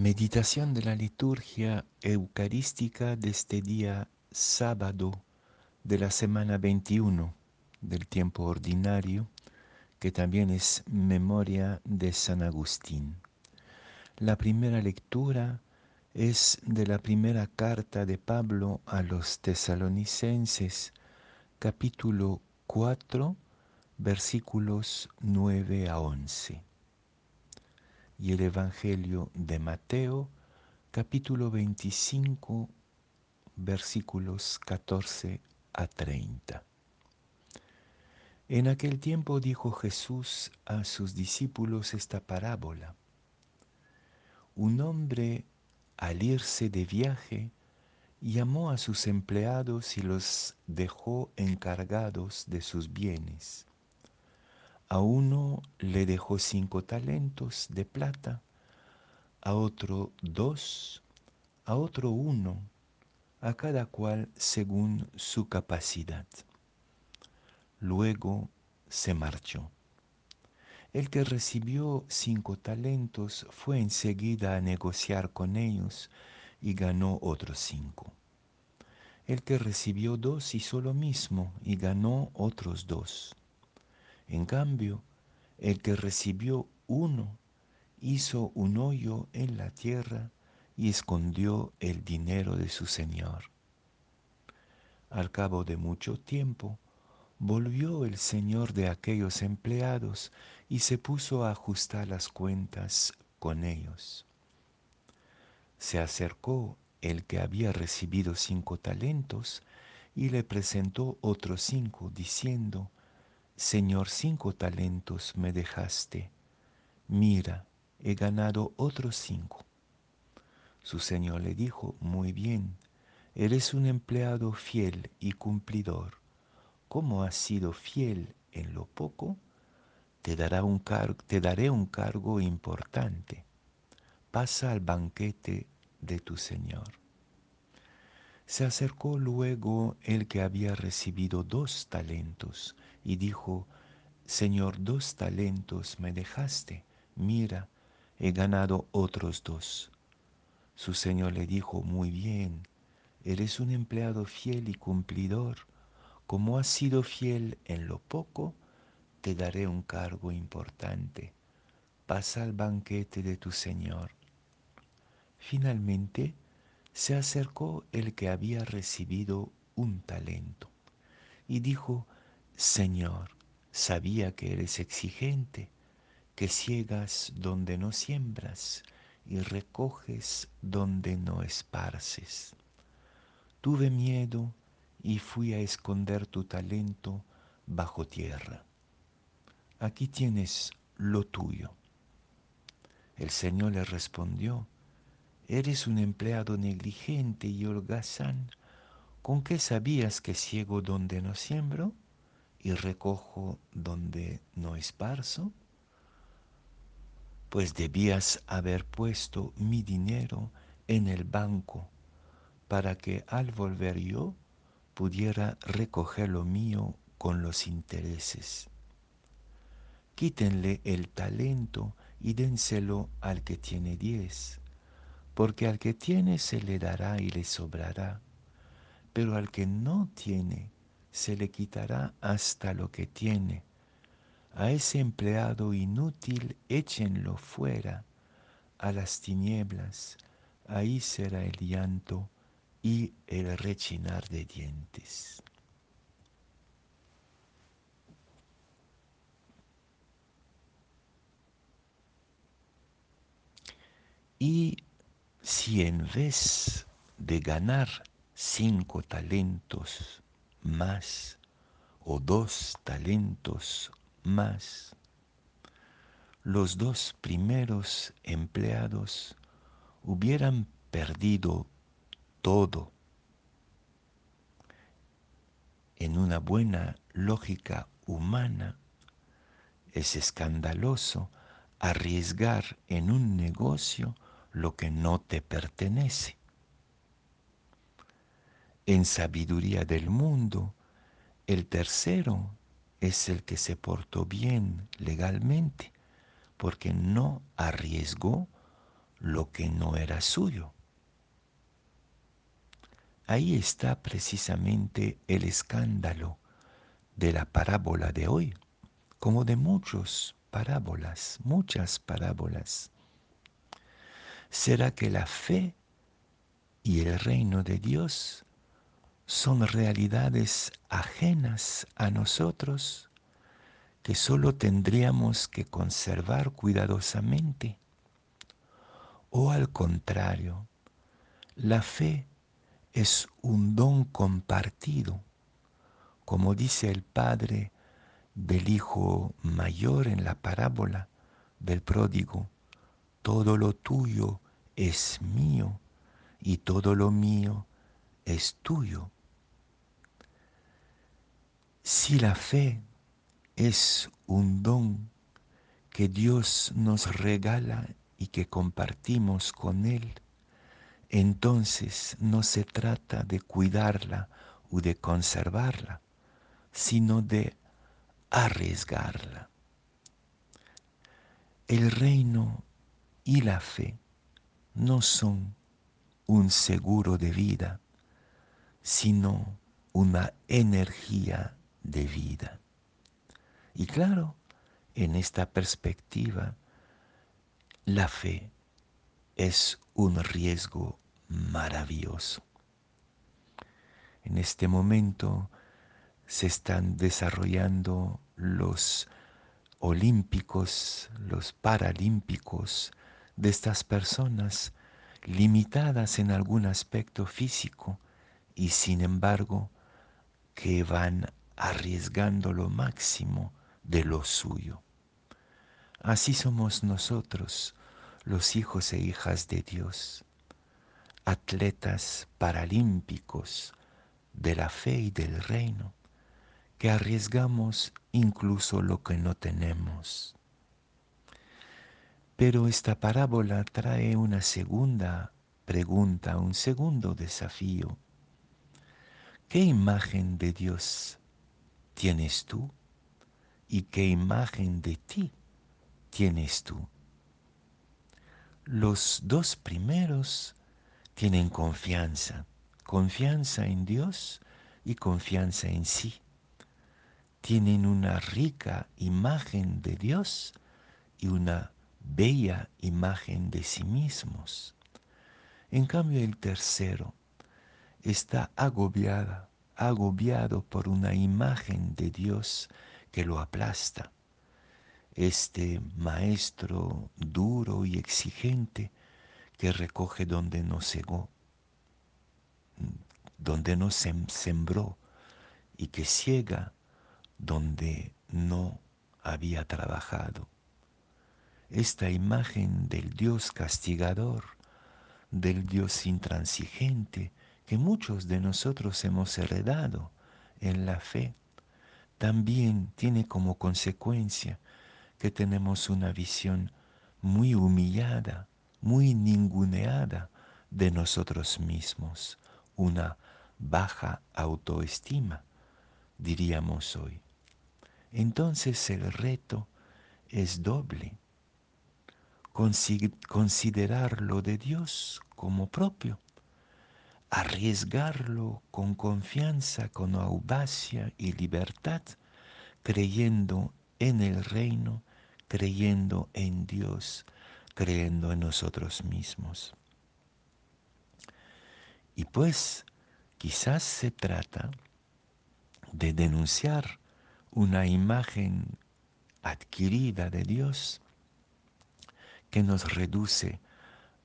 Meditación de la liturgia eucarística de este día sábado de la semana 21 del tiempo ordinario, que también es memoria de San Agustín. La primera lectura es de la primera carta de Pablo a los tesalonicenses, capítulo 4, versículos 9 a 11 y el Evangelio de Mateo, capítulo 25, versículos 14 a 30. En aquel tiempo dijo Jesús a sus discípulos esta parábola. Un hombre, al irse de viaje, llamó a sus empleados y los dejó encargados de sus bienes. A uno le dejó cinco talentos de plata, a otro dos, a otro uno, a cada cual según su capacidad. Luego se marchó. El que recibió cinco talentos fue enseguida a negociar con ellos y ganó otros cinco. El que recibió dos hizo lo mismo y ganó otros dos. En cambio, el que recibió uno hizo un hoyo en la tierra y escondió el dinero de su señor. Al cabo de mucho tiempo, volvió el señor de aquellos empleados y se puso a ajustar las cuentas con ellos. Se acercó el que había recibido cinco talentos y le presentó otros cinco, diciendo, Señor, cinco talentos me dejaste. Mira, he ganado otros cinco. Su señor le dijo, muy bien, eres un empleado fiel y cumplidor. Como has sido fiel en lo poco, te, dará un te daré un cargo importante. Pasa al banquete de tu señor. Se acercó luego el que había recibido dos talentos y dijo, Señor, dos talentos me dejaste, mira, he ganado otros dos. Su señor le dijo, muy bien, eres un empleado fiel y cumplidor, como has sido fiel en lo poco, te daré un cargo importante. Pasa al banquete de tu señor. Finalmente se acercó el que había recibido un talento y dijo, Señor, sabía que eres exigente, que ciegas donde no siembras y recoges donde no esparces. Tuve miedo y fui a esconder tu talento bajo tierra. Aquí tienes lo tuyo. El Señor le respondió, Eres un empleado negligente y holgazán. ¿Con qué sabías que ciego donde no siembro? Y recojo donde no esparzo? Pues debías haber puesto mi dinero en el banco para que al volver yo pudiera recoger lo mío con los intereses. Quítenle el talento y dénselo al que tiene diez, porque al que tiene se le dará y le sobrará, pero al que no tiene, se le quitará hasta lo que tiene. A ese empleado inútil échenlo fuera, a las tinieblas, ahí será el llanto y el rechinar de dientes. Y si en vez de ganar cinco talentos más o dos talentos más. Los dos primeros empleados hubieran perdido todo. En una buena lógica humana es escandaloso arriesgar en un negocio lo que no te pertenece en sabiduría del mundo, el tercero es el que se portó bien legalmente, porque no arriesgó lo que no era suyo. Ahí está precisamente el escándalo de la parábola de hoy, como de muchas parábolas, muchas parábolas. ¿Será que la fe y el reino de Dios son realidades ajenas a nosotros que solo tendríamos que conservar cuidadosamente? ¿O al contrario, la fe es un don compartido, como dice el padre del hijo mayor en la parábola del pródigo, todo lo tuyo es mío y todo lo mío es tuyo. Si la fe es un don que Dios nos regala y que compartimos con Él, entonces no se trata de cuidarla o de conservarla, sino de arriesgarla. El reino y la fe no son un seguro de vida, sino una energía de vida. Y claro, en esta perspectiva, la fe es un riesgo maravilloso. En este momento se están desarrollando los olímpicos, los paralímpicos de estas personas limitadas en algún aspecto físico y sin embargo que van arriesgando lo máximo de lo suyo. Así somos nosotros, los hijos e hijas de Dios, atletas paralímpicos de la fe y del reino, que arriesgamos incluso lo que no tenemos. Pero esta parábola trae una segunda pregunta, un segundo desafío. ¿Qué imagen de Dios tienes tú? ¿Y qué imagen de ti tienes tú? Los dos primeros tienen confianza, confianza en Dios y confianza en sí. Tienen una rica imagen de Dios y una bella imagen de sí mismos. En cambio el tercero está agobiada, agobiado por una imagen de Dios que lo aplasta. Este maestro duro y exigente que recoge donde no cegó, donde no sembró y que ciega donde no había trabajado esta imagen del Dios castigador, del Dios intransigente que muchos de nosotros hemos heredado en la fe, también tiene como consecuencia que tenemos una visión muy humillada, muy ninguneada de nosotros mismos, una baja autoestima, diríamos hoy. Entonces el reto es doble considerarlo de Dios como propio, arriesgarlo con confianza, con audacia y libertad, creyendo en el reino, creyendo en Dios, creyendo en nosotros mismos. Y pues quizás se trata de denunciar una imagen adquirida de Dios que nos reduce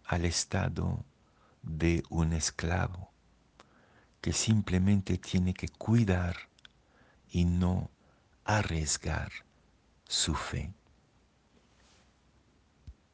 al estado de un esclavo que simplemente tiene que cuidar y no arriesgar su fe.